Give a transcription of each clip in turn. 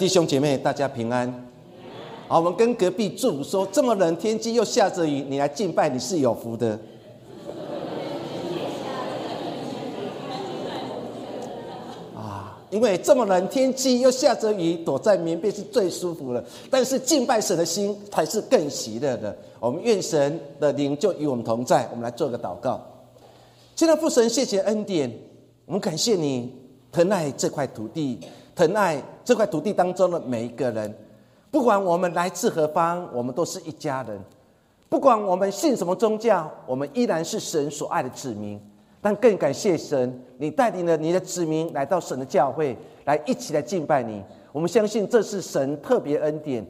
弟兄姐妹，大家平安。好，我们跟隔壁住说：这么冷天气又下着雨，你来敬拜，你是有福的。啊，因为这么冷天气又下着雨，躲在棉被是最舒服了。但是敬拜神的心才是更喜乐的。我们愿神的灵就与我们同在。我们来做个祷告。现在父神，谢谢恩典，我们感谢你疼爱这块土地。疼爱这块土地当中的每一个人，不管我们来自何方，我们都是一家人。不管我们信什么宗教，我们依然是神所爱的子民。但更感谢神，你带领了你的子民来到神的教会，来一起来敬拜你。我们相信这是神特别恩典。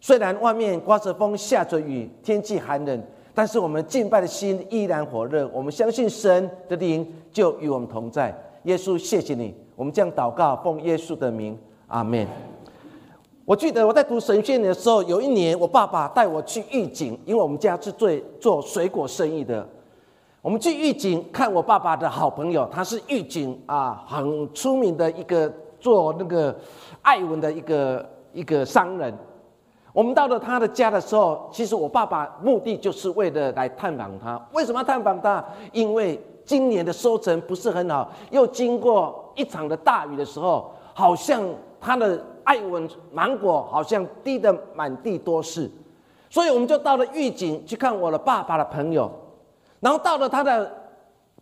虽然外面刮着风、下着雨，天气寒冷，但是我们敬拜的心依然火热。我们相信神的灵就与我们同在。耶稣，谢谢你。我们这样祷告，奉耶稣的名，阿门。我记得我在读神学的时候，有一年我爸爸带我去预警，因为我们家是做做水果生意的。我们去预警看我爸爸的好朋友，他是预警啊，很出名的一个做那个艾文的一个一个商人。我们到了他的家的时候，其实我爸爸目的就是为了来探访他。为什么要探访他？因为今年的收成不是很好，又经过一场的大雨的时候，好像他的爱文芒果好像滴得满地都是，所以我们就到了御景去看我的爸爸的朋友，然后到了他的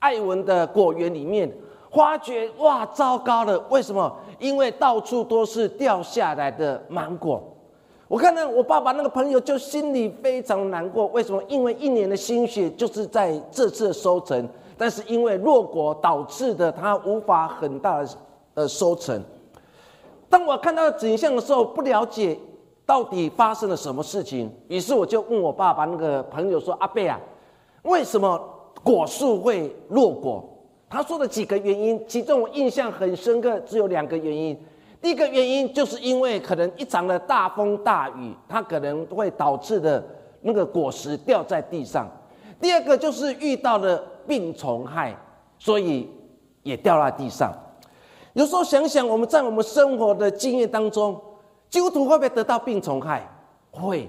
爱文的果园里面，发觉哇，糟糕了！为什么？因为到处都是掉下来的芒果。我看到我爸爸那个朋友就心里非常难过，为什么？因为一年的心血就是在这次收成。但是因为弱果导致的，他无法很大的收成。当我看到景象的时候，不了解到底发生了什么事情，于是我就问我爸爸那个朋友说：“阿贝啊，为什么果树会落果？”他说的几个原因，其中我印象很深刻，只有两个原因。第一个原因就是因为可能一场的大风大雨，它可能会导致的那个果实掉在地上。第二个就是遇到了。病虫害，所以也掉在地上。有时候想想，我们在我们生活的经验当中，基督徒会不会得到病虫害？会。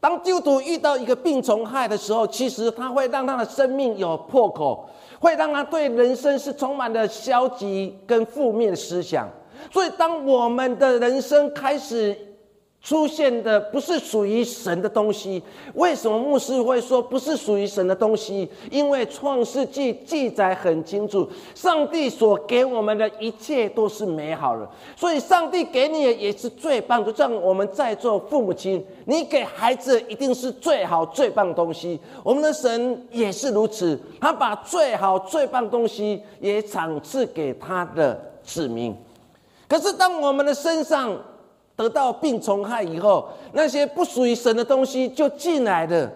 当基督徒遇到一个病虫害的时候，其实他会让他的生命有破口，会让他对人生是充满了消极跟负面的思想。所以，当我们的人生开始，出现的不是属于神的东西，为什么牧师会说不是属于神的东西？因为创世纪记载很清楚，上帝所给我们的一切都是美好的，所以上帝给你的也是最棒的。像我们在座父母亲，你给孩子一定是最好最棒的东西。我们的神也是如此，他把最好最棒的东西也赏赐给他的子民。可是当我们的身上，得到病虫害以后，那些不属于神的东西就进来了，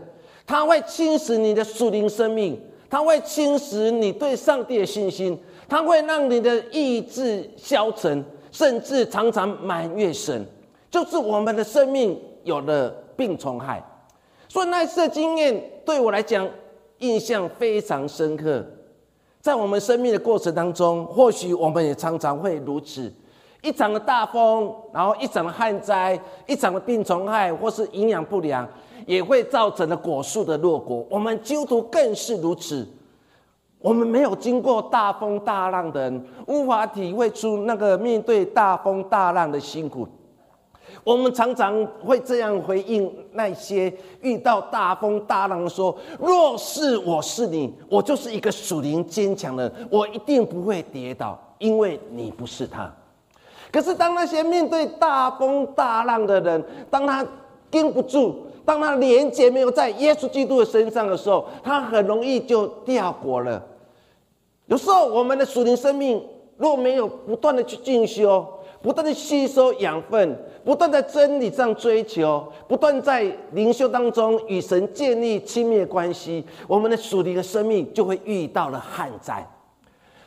它会侵蚀你的属灵生命，它会侵蚀你对上帝的信心，它会让你的意志消沉，甚至常常埋怨神。就是我们的生命有了病虫害，所以那次的经验对我来讲印象非常深刻。在我们生命的过程当中，或许我们也常常会如此。一场的大风，然后一场的旱灾，一场的病虫害，或是营养不良，也会造成的果树的落果。我们基督徒更是如此。我们没有经过大风大浪的人，无法体会出那个面对大风大浪的辛苦。我们常常会这样回应那些遇到大风大浪说：“若是我是你，我就是一个属灵坚强的，我一定不会跌倒，因为你不是他。”可是，当那些面对大风大浪的人，当他盯不住，当他连接没有在耶稣基督的身上的时候，他很容易就掉果了。有时候，我们的属灵生命若没有不断的去进修，不断的吸收养分，不断在真理上追求，不断在灵修当中与神建立亲密关系，我们的属灵的生命就会遇到了旱灾。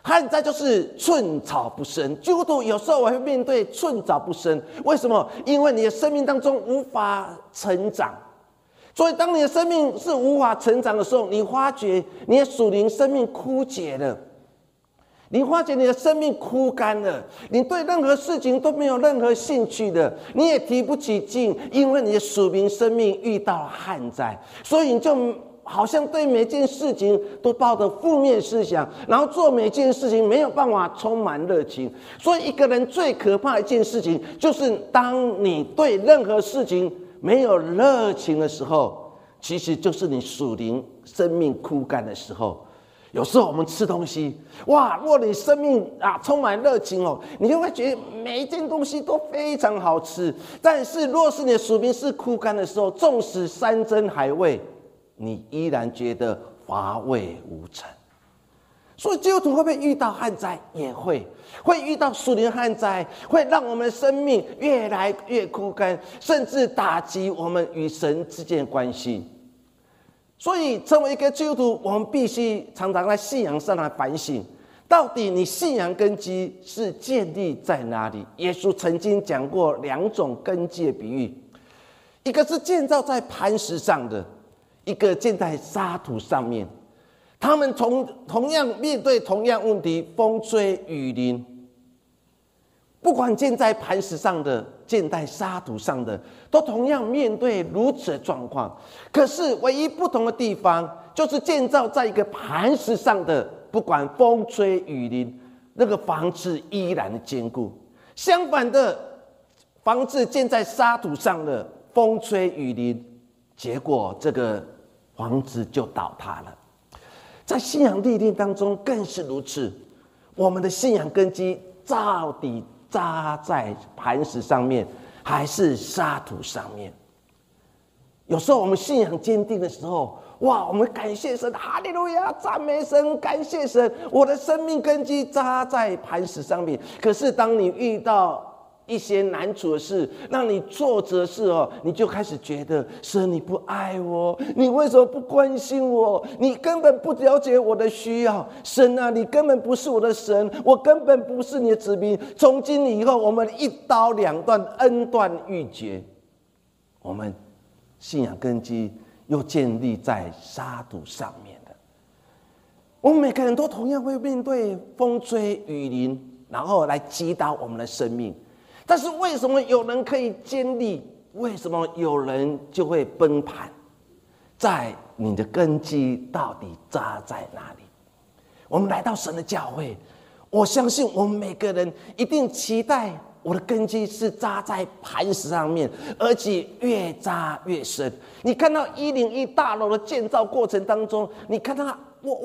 旱灾就是寸草不生，基督徒有时候我会面对寸草不生，为什么？因为你的生命当中无法成长，所以当你的生命是无法成长的时候，你发觉你的属灵生命枯竭了。你发觉你的生命枯干了，你对任何事情都没有任何兴趣的，你也提不起劲，因为你的属灵生命遇到了旱灾，所以你就好像对每件事情都抱着负面思想，然后做每件事情没有办法充满热情。所以一个人最可怕一件事情，就是当你对任何事情没有热情的时候，其实就是你属灵生命枯干的时候。有时候我们吃东西，哇！如果你生命啊充满热情哦，你就会觉得每一件东西都非常好吃。但是，若是你的属灵是枯干的时候，纵使山珍海味，你依然觉得乏味无成。所以，基督徒会不会遇到旱灾？也会，会遇到树林旱灾，会让我们的生命越来越枯干，甚至打击我们与神之间的关系。所以，成为一个基督徒，我们必须常常在信仰上来反省，到底你信仰根基是建立在哪里？耶稣曾经讲过两种根基的比喻，一个是建造在磐石上的，一个建在沙土上面。他们同同样面对同样问题，风吹雨淋。不管建在磐石上的，建在沙土上的，都同样面对如此的状况。可是唯一不同的地方，就是建造在一个磐石上的，不管风吹雨淋，那个房子依然坚固；相反的，房子建在沙土上的，风吹雨淋，结果这个房子就倒塌了。在信仰历练当中更是如此。我们的信仰根基到底？扎在磐石上面，还是沙土上面？有时候我们信仰坚定的时候，哇，我们感谢神，哈利路亚，赞美神，感谢神，我的生命根基扎在磐石上面。可是当你遇到……一些难处的事，让你挫折的事哦，你就开始觉得神你不爱我，你为什么不关心我？你根本不了解我的需要，神啊，你根本不是我的神，我根本不是你的子民。从今以后，我们一刀两断，恩断义绝。我们信仰根基又建立在沙土上面的。我们每个人都同样会面对风吹雨淋，然后来击打我们的生命。但是为什么有人可以坚立？为什么有人就会崩盘？在你的根基到底扎在哪里？我们来到神的教会，我相信我们每个人一定期待我的根基是扎在磐石上面，而且越扎越深。你看到一零一大楼的建造过程当中，你看到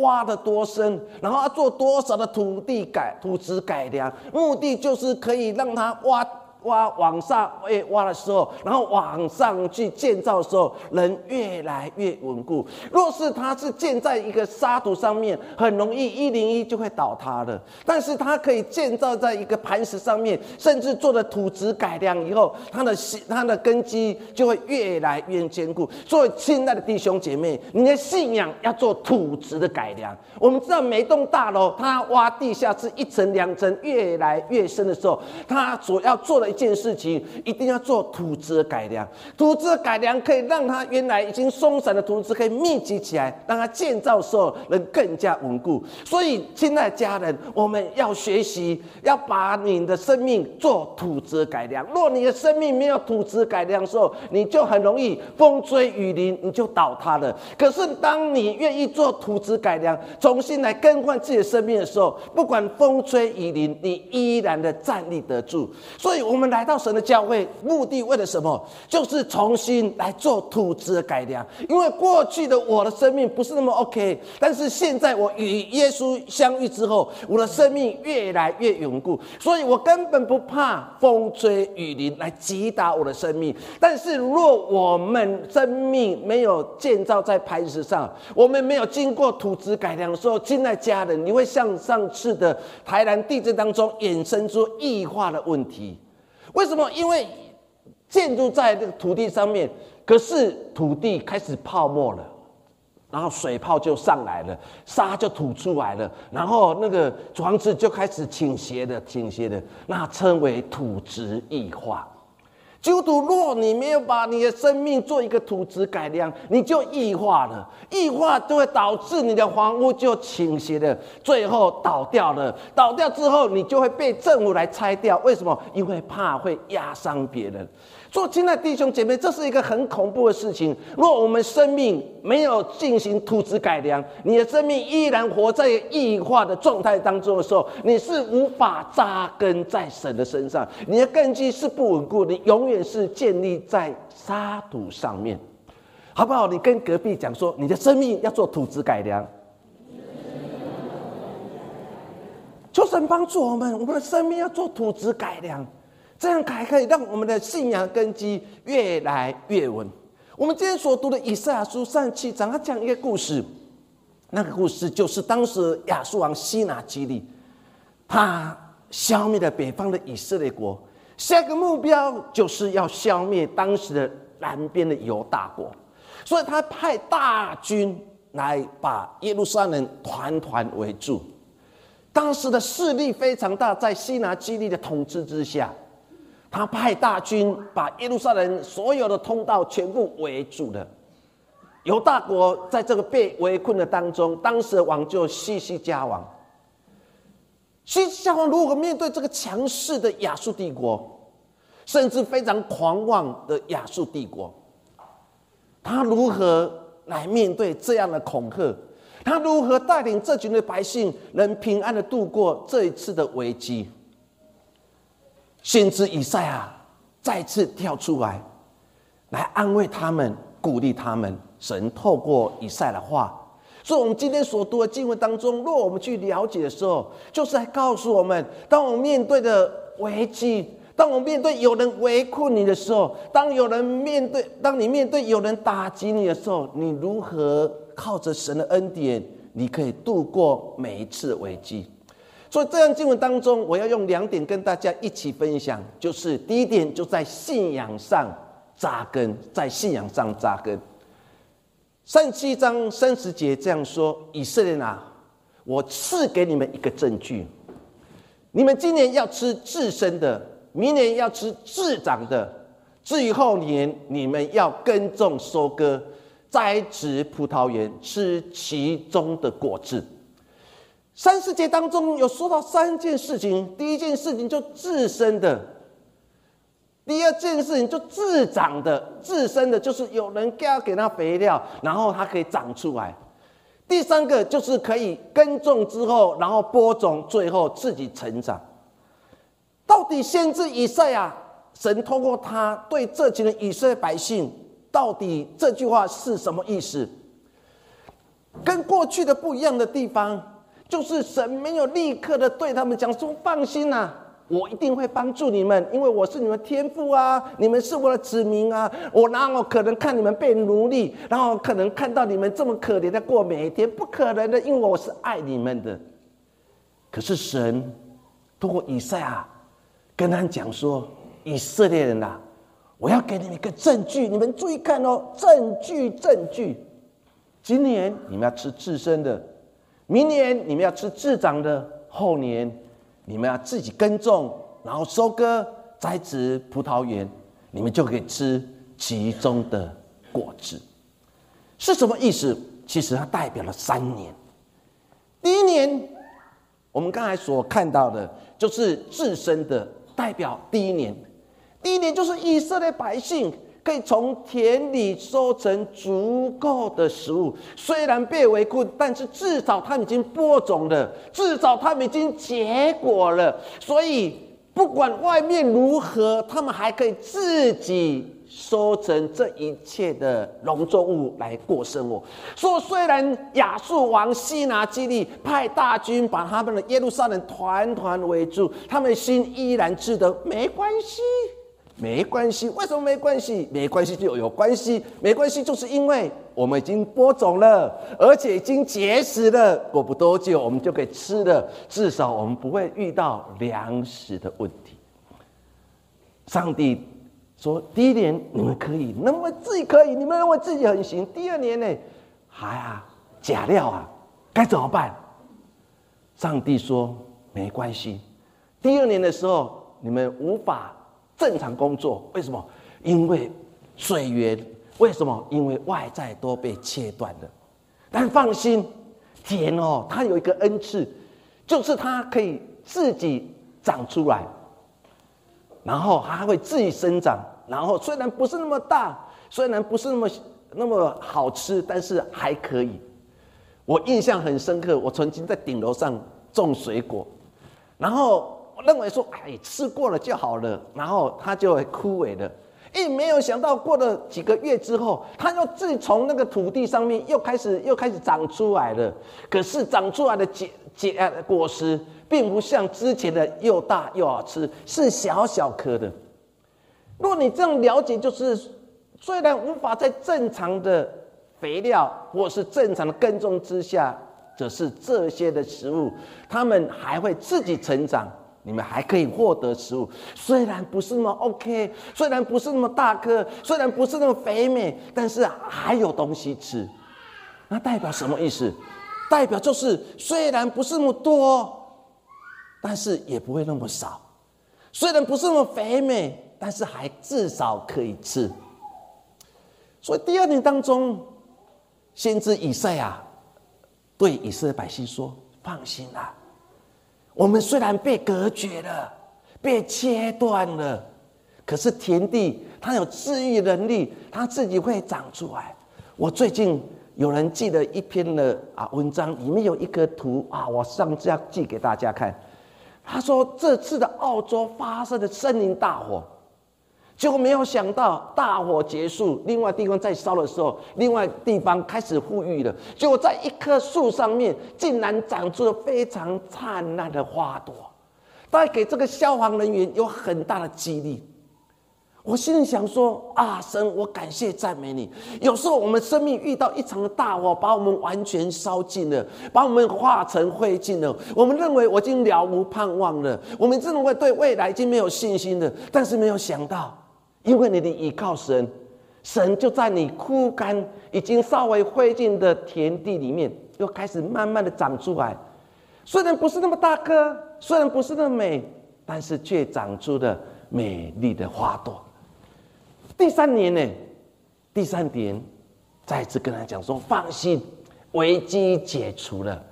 挖的多深，然后要做多少的土地改土质改良，目的就是可以让它挖。挖往上，哎，挖的时候，然后往上去建造的时候，人越来越稳固。若是它是建在一个沙土上面，很容易一零一就会倒塌了。但是它可以建造在一个磐石上面，甚至做了土质改良以后，它的它的根基就会越来越坚固。所以，亲爱的弟兄姐妹，你的信仰要做土质的改良。我们知道，每栋大楼它挖地下室一层两层越来越深的时候，它所要做的。一件事情一定要做土质改良，土质改良可以让它原来已经松散的土质可以密集起来，让它建造时候能更加稳固。所以，亲爱的家人，我们要学习，要把你的生命做土质改良。若你的生命没有土质改良的时候，你就很容易风吹雨淋，你就倒塌了。可是，当你愿意做土质改良，重新来更换自己的生命的时候，不管风吹雨淋，你依然的站立得住。所以，我们。我们来到神的教会，目的为了什么？就是重新来做土质的改良。因为过去的我的生命不是那么 OK，但是现在我与耶稣相遇之后，我的生命越来越稳固，所以我根本不怕风吹雨淋来击打我的生命。但是若我们生命没有建造在磐石上，我们没有经过土质改良的时候，亲爱家人，你会像上次的台南地震当中衍生出异化的问题。为什么？因为建筑在这个土地上面，可是土地开始泡沫了，然后水泡就上来了，沙就吐出来了，然后那个房子就开始倾斜的，倾斜的，那称为土质异化。基督徒，若你没有把你的生命做一个土质改良，你就异化了，异化就会导致你的房屋就倾斜了，最后倒掉了。倒掉之后，你就会被政府来拆掉。为什么？因为怕会压伤别人。做亲爱的弟兄姐妹，这是一个很恐怖的事情。若我们生命没有进行土质改良，你的生命依然活在异化的状态当中的时候，你是无法扎根在神的身上，你的根基是不稳固，你永远是建立在沙土上面，好不好？你跟隔壁讲说，你的生命要做土质改良，求神帮助我们，我们的生命要做土质改良。这样才可以让我们的信仰根基越来越稳。我们今天所读的以赛亚书上七章，他讲一个故事，那个故事就是当时亚述王西拿基利，他消灭了北方的以色列国，下一个目标就是要消灭当时的南边的犹大国，所以他派大军来把耶路撒冷团团围住。当时的势力非常大，在西拿基利的统治之下。他派大军把耶路撒冷所有的通道全部围住了。犹大国在这个被围困的当中，当时的王就西西家王。西西家王如何面对这个强势的亚述帝国，甚至非常狂妄的亚述帝国？他如何来面对这样的恐吓？他如何带领这群的百姓能平安的度过这一次的危机？先知以赛亚再次跳出来，来安慰他们，鼓励他们。神透过以赛的话，所以我们今天所读的经文当中，若我们去了解的时候，就是来告诉我们：当我们面对的危机，当我们面对有人围困你的时候，当有人面对，当你面对有人打击你的时候，你如何靠着神的恩典，你可以度过每一次危机？所以，这样经文当中，我要用两点跟大家一起分享，就是第一点，就在信仰上扎根，在信仰上扎根。三七章三十节这样说：以色列啊，我赐给你们一个证据，你们今年要吃自生的，明年要吃自长的，至于后年，你们要耕种、收割、栽植葡萄园，吃其中的果子。三世界当中有说到三件事情，第一件事情就自身的，第二件事情就自长的，自身的就是有人给他给他肥料，然后它可以长出来。第三个就是可以耕种之后，然后播种，最后自己成长。到底先知以赛亚，神通过他对这群的以色列百姓，到底这句话是什么意思？跟过去的不一样的地方。就是神没有立刻的对他们讲说：“放心呐，我一定会帮助你们，因为我是你们天父啊，你们是我的子民啊。我哪有可能看你们被奴隶，然后可能看到你们这么可怜的过每一天？不可能的，因为我是爱你们的。可是神通过以赛亚跟他讲说：以色列人呐，我要给你们一个证据，你们注意看哦，证据，证据。今年你们要吃自身的。”明年你们要吃自长的，后年你们要自己耕种，然后收割、栽植葡萄园，你们就可以吃其中的果子。是什么意思？其实它代表了三年。第一年，我们刚才所看到的，就是自身的代表。第一年，第一年就是以色列百姓。可以从田里收成足够的食物，虽然被围困，但是至少他们已经播种了，至少他们已经结果了。所以不管外面如何，他们还可以自己收成这一切的农作物来过生活。说虽然亚述王西拿基利派大军把他们的耶路撒冷团团围住，他们心依然知得没关系。没关系，为什么没关系？没关系就有关系，没关系就是因为我们已经播种了，而且已经结实了，过不多久我们就可以吃了，至少我们不会遇到粮食的问题。上帝说：第一年你们可以，认为自己可以，你们认为自己很行。第二年呢，还啊假料啊，该怎么办？上帝说：没关系，第二年的时候你们无法。正常工作。为什么？因为水源。为什么？因为外在都被切断了。但放心，田哦，它有一个恩赐，就是它可以自己长出来，然后还会自己生长。然后虽然不是那么大，虽然不是那么那么好吃，但是还可以。我印象很深刻，我曾经在顶楼上种水果，然后认为说，哎，吃过了就好了，然后它就会枯萎了。一没有想到，过了几个月之后，它又自从那个土地上面又开始又开始长出来了。可是长出来的结结呃果实，并不像之前的又大又好吃，是小小颗的。若你这样了解，就是虽然无法在正常的肥料或是正常的耕种之下，则是这些的食物，它们还会自己成长。你们还可以获得食物，虽然不是那么 OK，虽然不是那么大颗，虽然不是那么肥美，但是还有东西吃。那代表什么意思？代表就是虽然不是那么多，但是也不会那么少；虽然不是那么肥美，但是还至少可以吃。所以第二年当中，先知以赛亚对以色列百姓说：“放心啦。”我们虽然被隔绝了，被切断了，可是田地它有治愈能力，它自己会长出来。我最近有人寄了一篇的啊文章，里面有一个图啊，我上次要寄给大家看。他说这次的澳洲发生的森林大火。结果没有想到，大火结束，另外地方在烧的时候，另外地方开始富裕了。结果在一棵树上面，竟然长出了非常灿烂的花朵，带给这个消防人员有很大的激励。我心里想说：啊，神，我感谢赞美你。有时候我们生命遇到一场的大火，把我们完全烧尽了，把我们化成灰烬了。我们认为我已经了无盼望了，我们认为对未来已经没有信心了。但是没有想到。因为你的倚靠神，神就在你枯干、已经稍微灰烬的田地里面，又开始慢慢的长出来。虽然不是那么大颗，虽然不是那么美，但是却长出了美丽的花朵。第三年呢，第三年再次跟他讲说：放心，危机解除了，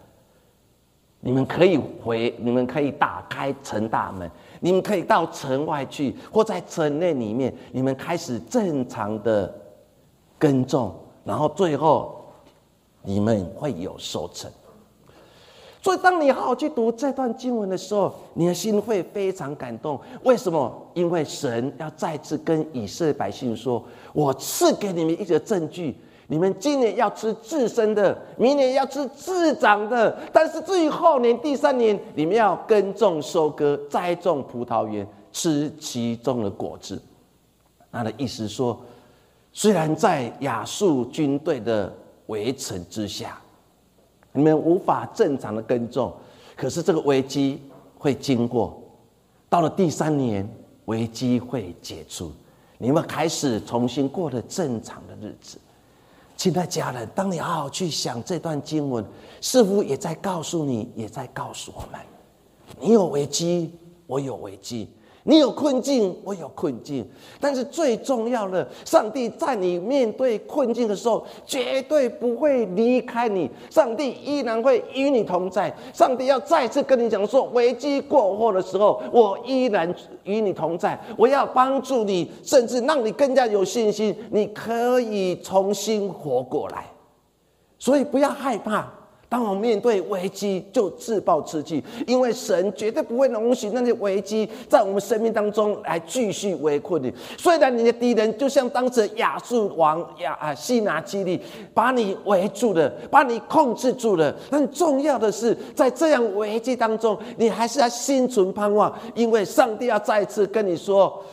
你们可以回，你们可以打开城大门。你们可以到城外去，或在城内里面，你们开始正常的耕种，然后最后你们会有收成。所以，当你好好去读这段经文的时候，你的心会非常感动。为什么？因为神要再次跟以色列百姓说：“我赐给你们一个证据。”你们今年要吃自身的，明年要吃自长的，但是至于后年第三年，你们要耕种、收割、栽种葡萄园，吃其中的果子。他的意思说，虽然在亚述军队的围城之下，你们无法正常的耕种，可是这个危机会经过，到了第三年，危机会解除，你们开始重新过了正常的日子。亲爱家人，当你好好去想这段经文，似乎也在告诉你，也在告诉我们：你有危机，我有危机。你有困境，我有困境，但是最重要的，上帝在你面对困境的时候，绝对不会离开你。上帝依然会与你同在。上帝要再次跟你讲说，危机过后的时候，我依然与你同在。我要帮助你，甚至让你更加有信心，你可以重新活过来。所以不要害怕。当我面对危机，就自暴自弃，因为神绝对不会容许那些危机在我们生命当中来继续围困你。虽然你的敌人就像当时亚述王亚啊西拿基利，把你围住了，把你控制住了，但重要的是，在这样危机当中，你还是要心存盼望，因为上帝要再次跟你说：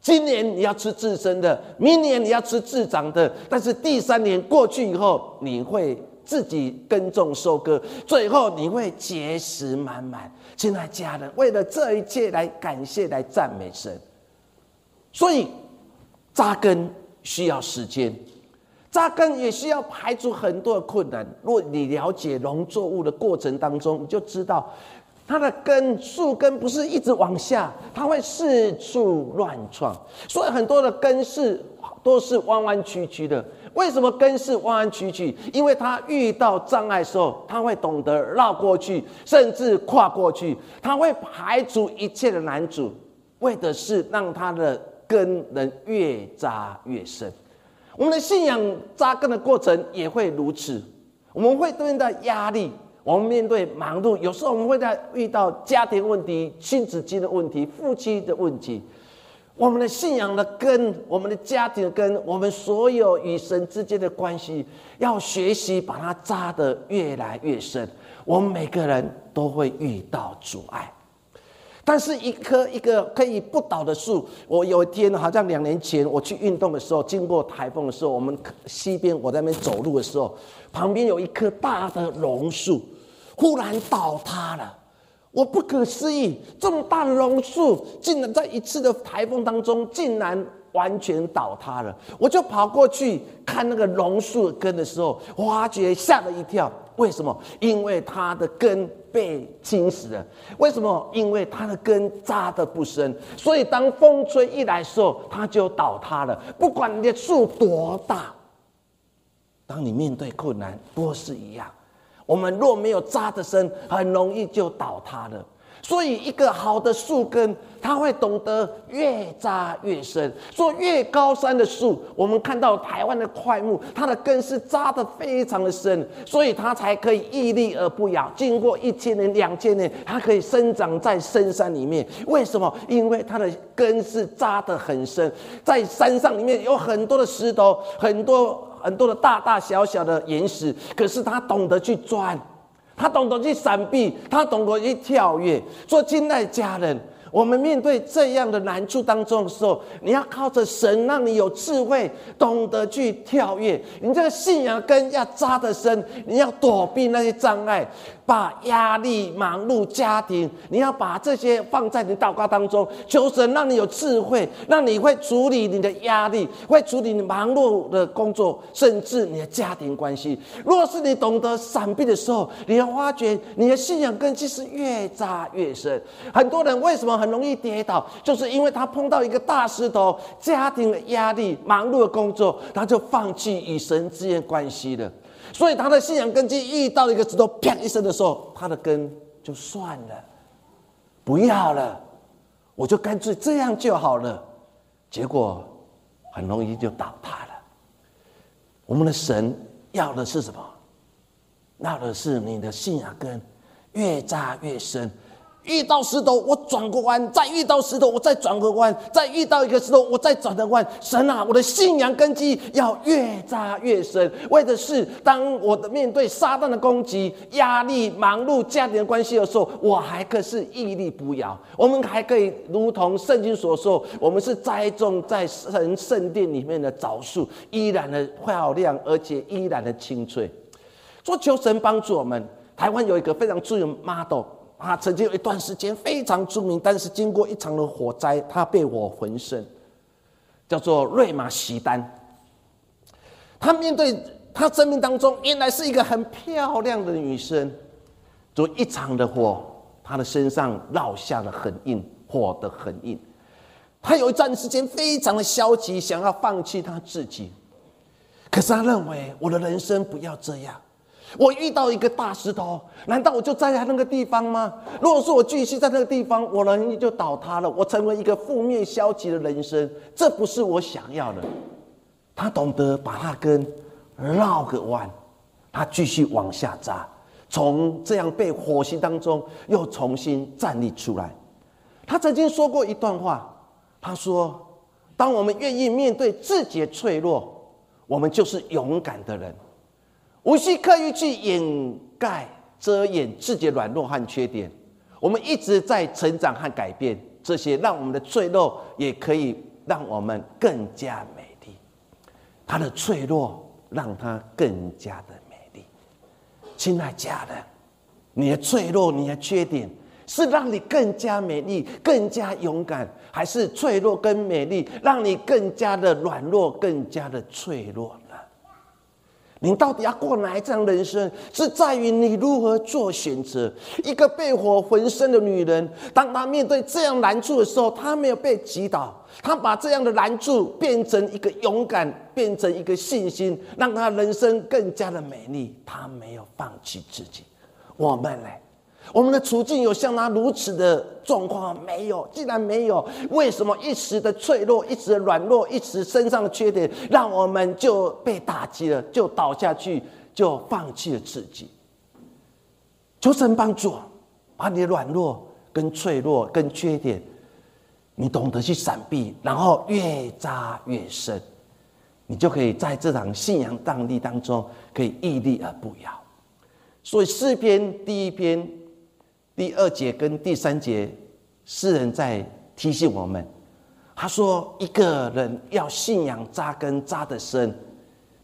今年你要吃自身的，明年你要吃自长的，但是第三年过去以后，你会。自己耕种收割，最后你会结实满满。亲爱家人，为了这一切来感谢、来赞美神。所以扎根需要时间，扎根也需要排除很多的困难。若你了解农作物的过程当中，你就知道，它的根树根不是一直往下，它会四处乱窜，所以很多的根是都是弯弯曲曲的。为什么根是弯弯曲曲？因为它遇到障碍的时候，它会懂得绕过去，甚至跨过去，它会排除一切的难阻，为的是让它的根能越扎越深。我们的信仰扎根的过程也会如此，我们会面对压力。我们面对忙碌，有时候我们会在遇到家庭问题、亲子间的问题、夫妻的问题。我们的信仰的根，我们的家庭的根，我们所有与神之间的关系，要学习把它扎得越来越深。我们每个人都会遇到阻碍，但是一棵一个可以不倒的树。我有一天好像两年前我去运动的时候，经过台风的时候，我们西边我在那边走路的时候，旁边有一棵大的榕树。忽然倒塌了，我不可思议，这么大的榕树竟然在一次的台风当中竟然完全倒塌了。我就跑过去看那个榕树根的时候，发觉吓了一跳。为什么？因为它的根被侵蚀了。为什么？因为它的根扎的不深，所以当风吹一来的时候，它就倒塌了。不管你的树多大，当你面对困难，都是一样。我们若没有扎的深，很容易就倒塌了。所以，一个好的树根，它会懂得越扎越深。说越高山的树，我们看到台湾的快木，它的根是扎的非常的深，所以它才可以屹立而不摇。经过一千年、两千年，它可以生长在深山里面。为什么？因为它的根是扎的很深，在山上里面有很多的石头，很多。很多的大大小小的岩石，可是他懂得去钻，他懂得去闪避，他懂得去跳跃。做亲爱家人。我们面对这样的难处当中的时候，你要靠着神，让你有智慧，懂得去跳跃。你这个信仰根要扎得深，你要躲避那些障碍，把压力、忙碌、家庭，你要把这些放在你祷告当中，求神让你有智慧，让你会处理你的压力，会处理你忙碌的工作，甚至你的家庭关系。若是你懂得闪避的时候，你要发觉你的信仰根基是越扎越深。很多人为什么？很容易跌倒，就是因为他碰到一个大石头，家庭的压力、忙碌的工作，他就放弃与神之间关系了。所以他的信仰根基遇到一个石头，啪一声的时候，他的根就算了，不要了，我就干脆这样就好了。结果很容易就倒塌了。我们的神要的是什么？要的是你的信仰根越扎越深。遇到石头，我转个弯；再遇到石头，我再转个弯；再遇到一个石头，我再转个弯。神啊，我的信仰根基要越扎越深，为的是当我的面对撒旦的攻击、压力、忙碌、家庭的关系的时候，我还可是屹立不摇。我们还可以如同圣经所说，我们是栽种在神圣殿里面的枣树，依然的漂亮，而且依然的清脆。说求神帮助我们。台湾有一个非常著名 model。他曾经有一段时间非常出名，但是经过一场的火灾，他被火焚身，叫做瑞玛席丹。他面对他生命当中原来是一个很漂亮的女生，就一场的火，他的身上烙下了很印，火的很印。他有一段时间非常的消极，想要放弃他自己，可是他认为我的人生不要这样。我遇到一个大石头，难道我就站在那个地方吗？如果说我继续在那个地方，我人就倒塌了，我成为一个负面消极的人生，这不是我想要的。他懂得把它跟绕个弯，他继续往下扎，从这样被火星当中又重新站立出来。他曾经说过一段话，他说：“当我们愿意面对自己的脆弱，我们就是勇敢的人。”无需刻意去掩盖、遮掩自己的软弱和缺点。我们一直在成长和改变，这些让我们的脆弱也可以让我们更加美丽。他的脆弱让他更加的美丽。亲爱家人，你的脆弱、你的缺点，是让你更加美丽、更加勇敢，还是脆弱跟美丽让你更加的软弱、更加的脆弱？你到底要过哪一样人生，是在于你如何做选择。一个被火焚身的女人，当她面对这样难处的时候，她没有被击倒，她把这样的难处变成一个勇敢，变成一个信心，让她人生更加的美丽。她没有放弃自己。我们呢？我们的处境有像他如此的状况没有？既然没有，为什么一时的脆弱、一时的软弱、一时身上的缺点，让我们就被打击了，就倒下去，就放弃了自己？求神帮助，把你的软弱、跟脆弱、跟缺点，你懂得去闪避，然后越扎越深，你就可以在这场信仰荡力当中，可以屹立而不摇。所以诗篇第一篇。第二节跟第三节，诗人在提醒我们，他说：“一个人要信仰扎根扎的深，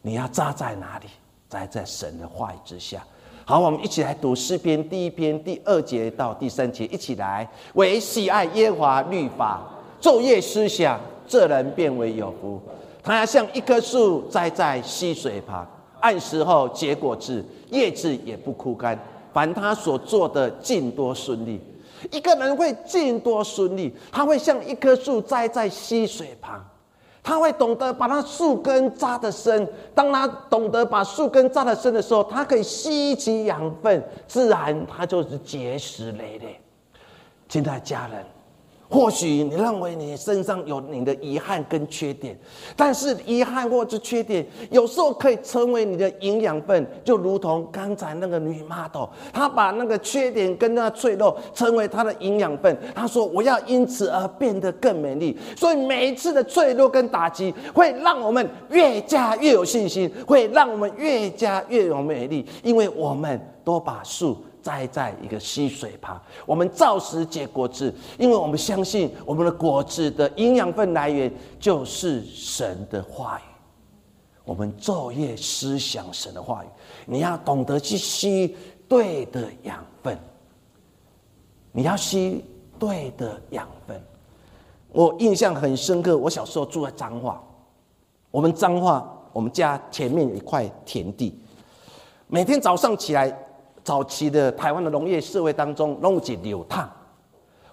你要扎在哪里？扎在神的话语之下。”好，我们一起来读诗篇第一篇第二节到第三节，一起来。为喜爱耶和华律法，昼夜思想，这人变为有福。他要像一棵树栽在溪水旁，按时候结果子，叶子也不枯干。凡他所做的尽多顺利，一个人会尽多顺利，他会像一棵树栽在溪水旁，他会懂得把他树根扎得深。当他懂得把树根扎得深的时候，他可以吸取养分，自然他就是结实累累。亲爱的家人。或许你认为你身上有你的遗憾跟缺点，但是遗憾或者缺点有时候可以成为你的营养分，就如同刚才那个女 model，她把那个缺点跟那脆弱成为她的营养分。她说：“我要因此而变得更美丽。”所以每一次的脆弱跟打击，会让我们越加越有信心，会让我们越加越有美丽，因为我们都把树。栽在一个溪水旁，我们照实结果子，因为我们相信我们的果子的营养分来源就是神的话语。我们昼夜思想神的话语，你要懂得去吸对的养分。你要吸对的养分。我印象很深刻，我小时候住在彰化，我们彰化我们家前面有一块田地，每天早上起来。早期的台湾的农业社会当中，弄起柳烫。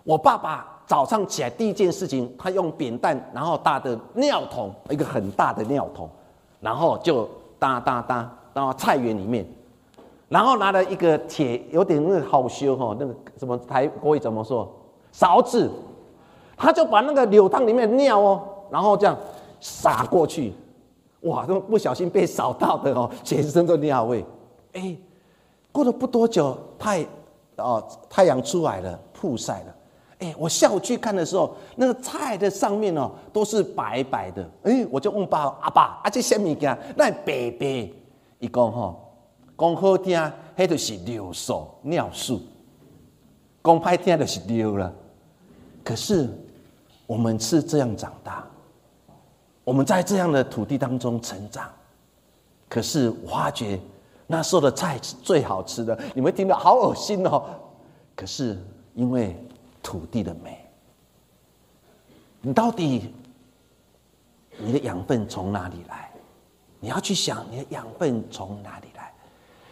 我爸爸早上起来第一件事情，他用扁担，然后搭的尿桶，一个很大的尿桶，然后就哒哒哒到菜园里面，然后拿了一个铁，有点那个好修哈，那个什么台国语怎么说？勺子，他就把那个柳汤里面的尿哦，然后这样洒过去，哇，都不小心被扫到的哦，全身都尿味，哎。过了不多久，太，哦，太阳出来了，曝晒了。哎，我下午去看的时候，那个菜的上面哦，都是白白的。哎，我就问爸阿爸，啊，这什么件？那白白。伊讲吼，讲好听，迄就是尿素、尿素；讲歹听就是尿了。可是我们是这样长大，我们在这样的土地当中成长，可是我发觉。那时候的菜是最好吃的，你们听到好恶心哦。可是因为土地的美，你到底你的养分从哪里来？你要去想你的养分从哪里。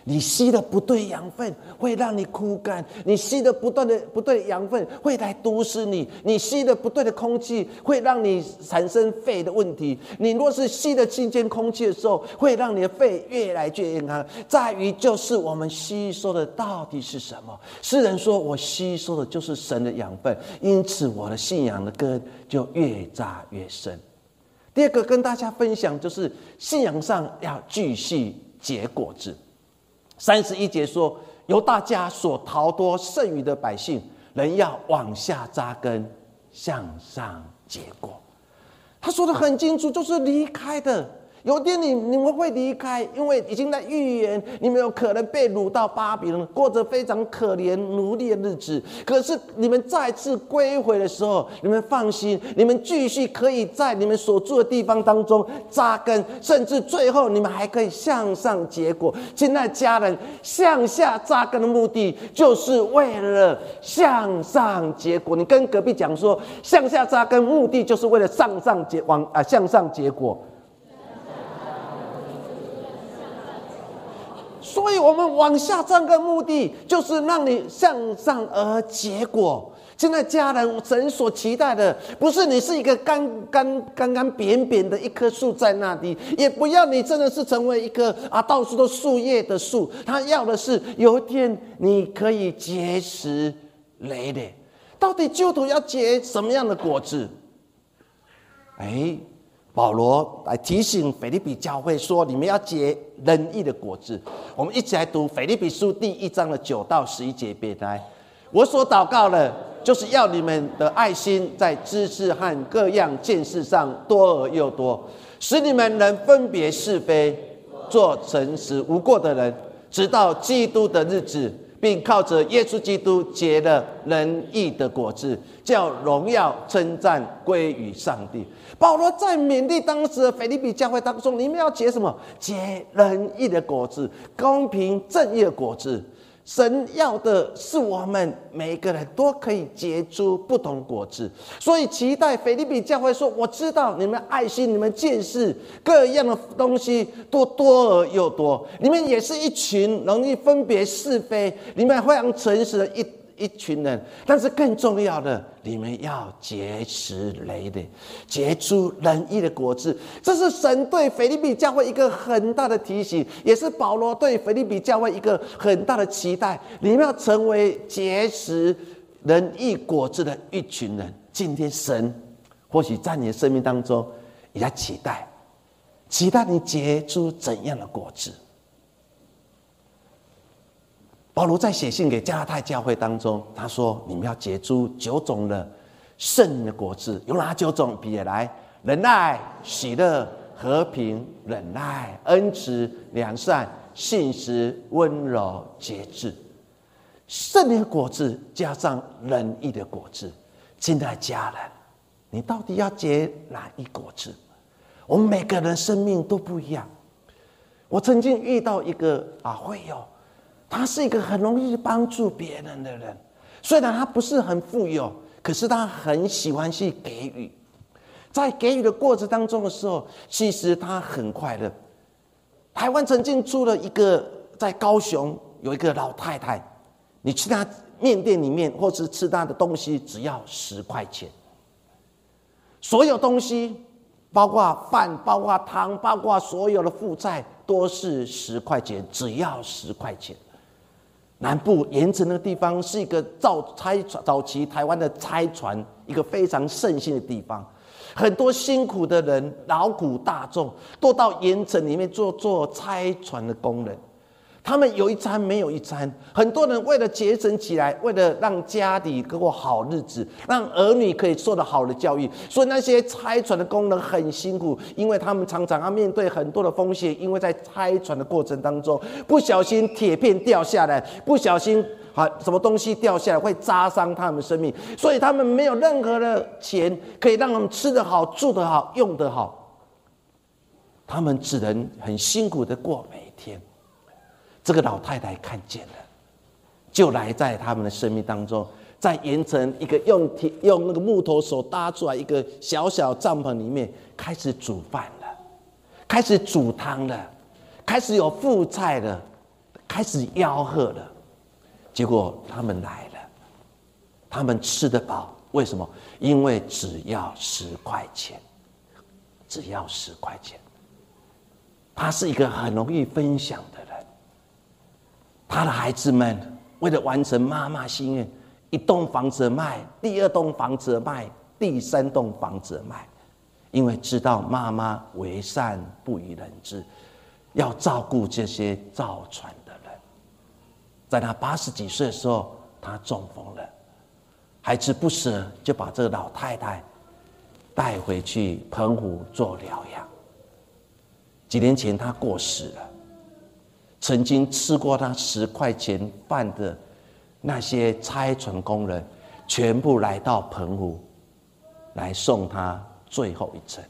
你吸的不对养分，会让你枯干；你吸的不断的不对养分，会来毒死你；你吸的不对的空气，会让你产生肺的问题。你若是吸的新鲜空气的时候，会让你的肺越来越健康。在于就是我们吸收的到底是什么？诗人说我吸收的就是神的养分，因此我的信仰的根就越扎越深。第二个跟大家分享就是信仰上要继续结果子。三十一节说：“由大家所逃脱剩余的百姓，人要往下扎根，向上结果。”他说的很清楚，就是离开的。有天你你们会离开，因为已经在预言你们有可能被掳到巴比伦，过着非常可怜奴隶的日子。可是你们再次归回的时候，你们放心，你们继续可以在你们所住的地方当中扎根，甚至最后你们还可以向上结果。亲爱的家人，向下扎根的目的就是为了向上结果。你跟隔壁讲说，向下扎根目的就是为了上上结往啊向上结果。所以我们往下站的目的，就是让你向上而结果。现在家人神所期待的，不是你是一个干干干干扁扁的一棵树在那里，也不要你真的是成为一棵啊到处都树叶的树。他要的是有一天你可以结实累累。到底旧土要结什么样的果子？哎，保罗来提醒腓利比教会说：你们要结仁义的果子。我们一起来读腓利比书第一章的九到十一节，别来。我所祷告的。就是要你们的爱心在知识和各样见识上多而又多，使你们能分别是非，做诚实无过的人，直到基督的日子，并靠着耶稣基督结了仁义的果子，叫荣耀称赞归于上帝。保罗在勉励当时的腓立比教会当中，你们要结什么？结仁义的果子，公平正义的果子。神要的是我们每一个人都可以结出不同果子，所以期待腓立比教会说：“我知道你们爱心、你们见识各样的东西多多而又多，你们也是一群容易分别是非、你们非常诚实的一。”一群人，但是更重要的，你们要结实雷的，结出仁义的果子。这是神对腓利比教会一个很大的提醒，也是保罗对腓利比教会一个很大的期待。你们要成为结实仁义果子的一群人。今天神或许在你的生命当中也在期待，期待你结出怎样的果子。保罗在写信给加拉太教会当中，他说：“你们要结出九种的圣的果子，有哪九种？比来仁爱、喜乐、和平、忍耐、恩慈、良善、信实、温柔、节制。圣的果子加上仁义的果子。亲爱的家人，你到底要结哪一果子？我们每个人生命都不一样。我曾经遇到一个啊会友。”他是一个很容易帮助别人的人，虽然他不是很富有，可是他很喜欢去给予。在给予的过程当中的时候，其实他很快乐。台湾曾经出了一个，在高雄有一个老太太，你去他面店里面，或是吃他的东西，只要十块钱。所有东西，包括饭、包括汤、包括所有的副菜，都是十块钱，只要十块钱。南部盐城那个地方是一个造拆船早期台湾的拆船一个非常盛行的地方，很多辛苦的人劳苦大众都到盐城里面做做拆船的工人。他们有一餐没有一餐，很多人为了节省起来，为了让家里过好日子，让儿女可以受到好的教育，所以那些拆船的工人很辛苦，因为他们常常要面对很多的风险，因为在拆船的过程当中，不小心铁片掉下来，不小心啊什么东西掉下来会扎伤他们生命，所以他们没有任何的钱可以让他们吃得好、住得好、用得好，他们只能很辛苦的过每一天。这个老太太看见了，就来在他们的生命当中，在盐城一个用铁用那个木头所搭出来一个小小帐篷里面，开始煮饭了，开始煮汤了，开始有副菜了，开始吆喝了。结果他们来了，他们吃得饱，为什么？因为只要十块钱，只要十块钱。他是一个很容易分享的人。他的孩子们为了完成妈妈心愿，一栋房子卖，第二栋房子卖，第三栋房子卖，因为知道妈妈为善不与人知，要照顾这些造船的人。在他八十几岁的时候，他中风了，孩子不舍，就把这个老太太带回去澎湖做疗养。几年前，他过世了。曾经吃过他十块钱饭的那些拆船工人，全部来到澎湖，来送他最后一程。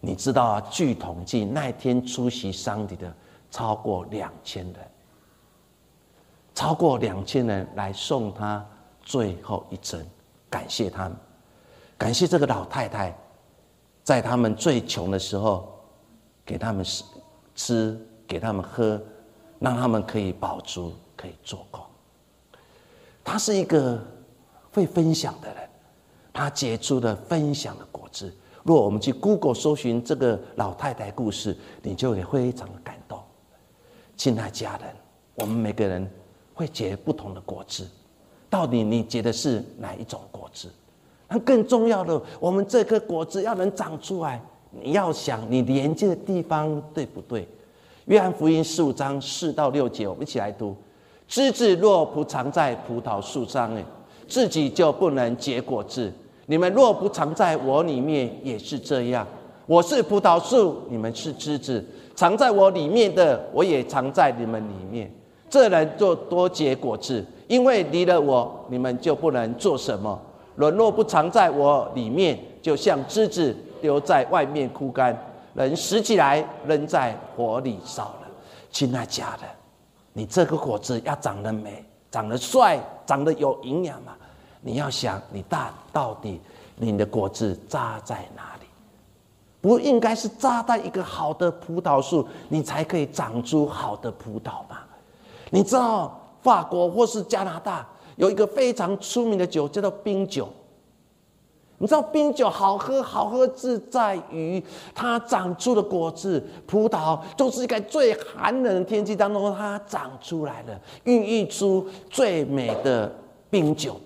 你知道啊？据统计，那天出席丧礼的超过两千人，超过两千人来送他最后一程，感谢他们，感谢这个老太太，在他们最穷的时候，给他们吃。给他们喝让他们可以饱足，可以做工。他是一个会分享的人，他结出了分享的果子。若我们去 Google 搜寻这个老太太故事，你就会非常的感动。亲爱家人，我们每个人会结不同的果子，到底你结的是哪一种果子？那更重要的，我们这颗果子要能长出来，你要想你连接的地方对不对？约翰福音十五章四到六节，我们一起来读：枝子若不藏在葡萄树上，哎，自己就不能结果子。你们若不藏在我里面，也是这样。我是葡萄树，你们是枝子，藏在我里面的，我也藏在你们里面。这人就多结果子，因为离了我，你们就不能做什么。人若不藏在我里面，就像枝子丢在外面枯干，人拾起来扔在火里烧了。亲爱家的，你这个果子要长得美、长得帅、长得有营养嘛？你要想，你大到底你的果子扎在哪里？不应该是扎在一个好的葡萄树，你才可以长出好的葡萄吗？你知道法国或是加拿大有一个非常出名的酒叫做冰酒。你知道冰酒好喝，好喝自在于它长出的果子葡萄，就是在最寒冷的天气当中，它长出来了，孕育出最美的冰酒。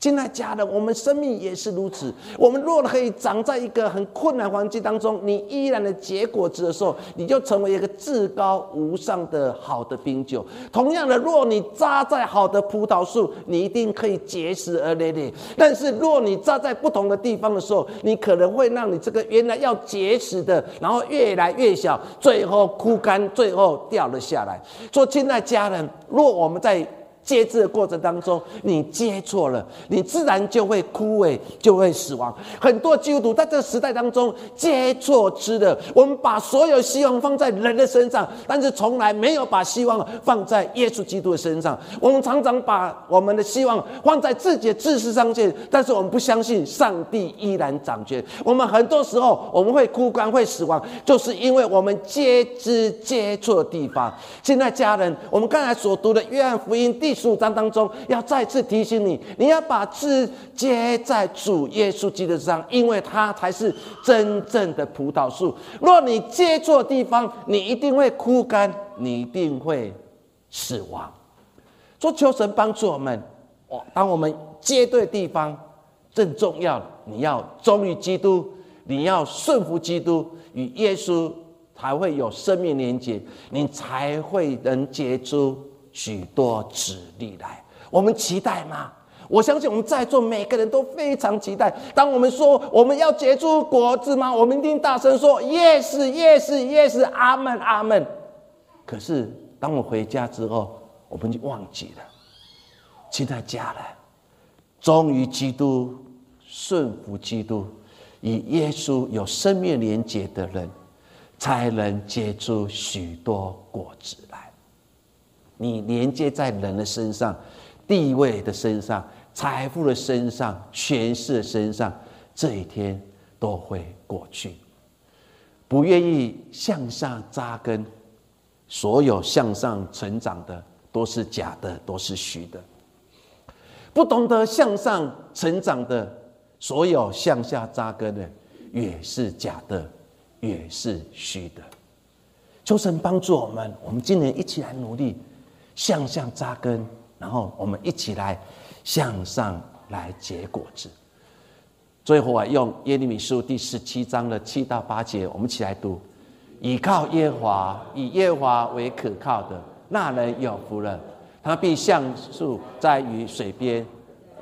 亲爱家人，我们生命也是如此。我们若可以长在一个很困难环境当中，你依然的结果子的时候，你就成为一个至高无上的好的冰酒。同样的，若你扎在好的葡萄树，你一定可以结实而累累。但是，若你扎在不同的地方的时候，你可能会让你这个原来要结实的，然后越来越小，最后枯干，最后掉了下来。说，亲爱家人，若我们在接枝的过程当中，你接错了，你自然就会枯萎，就会死亡。很多基督徒在这个时代当中接错枝的，我们把所有希望放在人的身上，但是从来没有把希望放在耶稣基督的身上。我们常常把我们的希望放在自己的知识上去，但是我们不相信上帝依然掌权。我们很多时候我们会枯干，会死亡，就是因为我们接枝接错地方。现在家人，我们刚才所读的约翰福音第。十五章当中，要再次提醒你，你要把枝接在主耶稣基督上，因为他才是真正的葡萄树。若你接错地方，你一定会枯干，你一定会死亡。说求神帮助我们，哦，当我们接对地方，更重要，你要忠于基督，你要顺服基督，与耶稣才会有生命连接，你才会能结出。许多子力来，我们期待吗？我相信我们在座每个人都非常期待。当我们说我们要结出果子吗？我们一定大声说：Yes，Yes，Yes，阿门，阿门。可是当我回家之后，我们就忘记了。期待家人，忠于基督、顺服基督、与耶稣有生命连结的人，才能结出许多果子来。你连接在人的身上、地位的身上、财富的身上、权势的身上，这一天都会过去。不愿意向上扎根，所有向上成长的都是假的，都是虚的。不懂得向上成长的，所有向下扎根的，也是假的，也是虚的。求神帮助我们，我们今年一起来努力。向上扎根，然后我们一起来向上来结果子。最后啊，用耶利米书第十七章的七到八节，我们一起来读：倚靠耶华，以耶华为可靠的那人有福了。他必像树在于水边，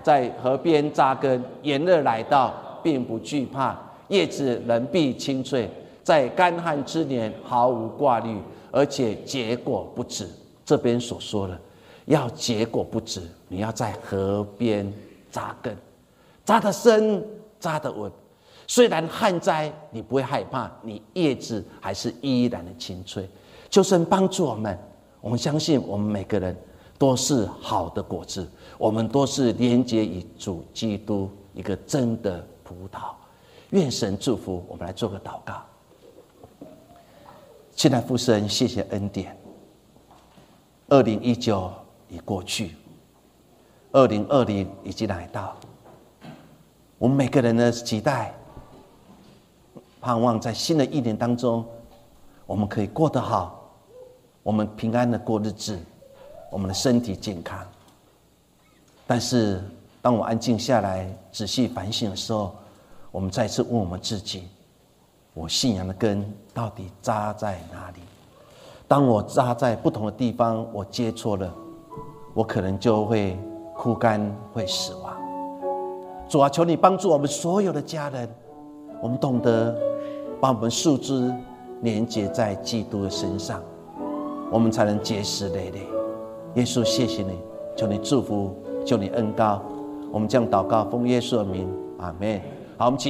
在河边扎根，炎热来到，并不惧怕；叶子仍必青翠，在干旱之年毫无挂虑，而且结果不止。这边所说的，要结果不止，你要在河边扎根，扎得深，扎得稳。虽然旱灾，你不会害怕，你叶子还是依然的青翠。求神帮助我们，我们相信我们每个人都是好的果子，我们都是连接于主基督一个真的葡萄。愿神祝福我们，来做个祷告。亲爱父神，谢谢恩典。二零一九已过去，二零二零已经来到。我们每个人的期待、盼望，在新的一年当中，我们可以过得好，我们平安的过日子，我们的身体健康。但是，当我安静下来、仔细反省的时候，我们再次问我们自己：我信仰的根到底扎在哪里？当我扎在不同的地方，我接错了，我可能就会枯干，会死亡。主啊，求你帮助我们所有的家人，我们懂得把我们树枝连接在基督的身上，我们才能结实累累。耶稣，谢谢你，求你祝福，求你恩高。我们将祷告奉耶稣的名，阿门。好，我们请。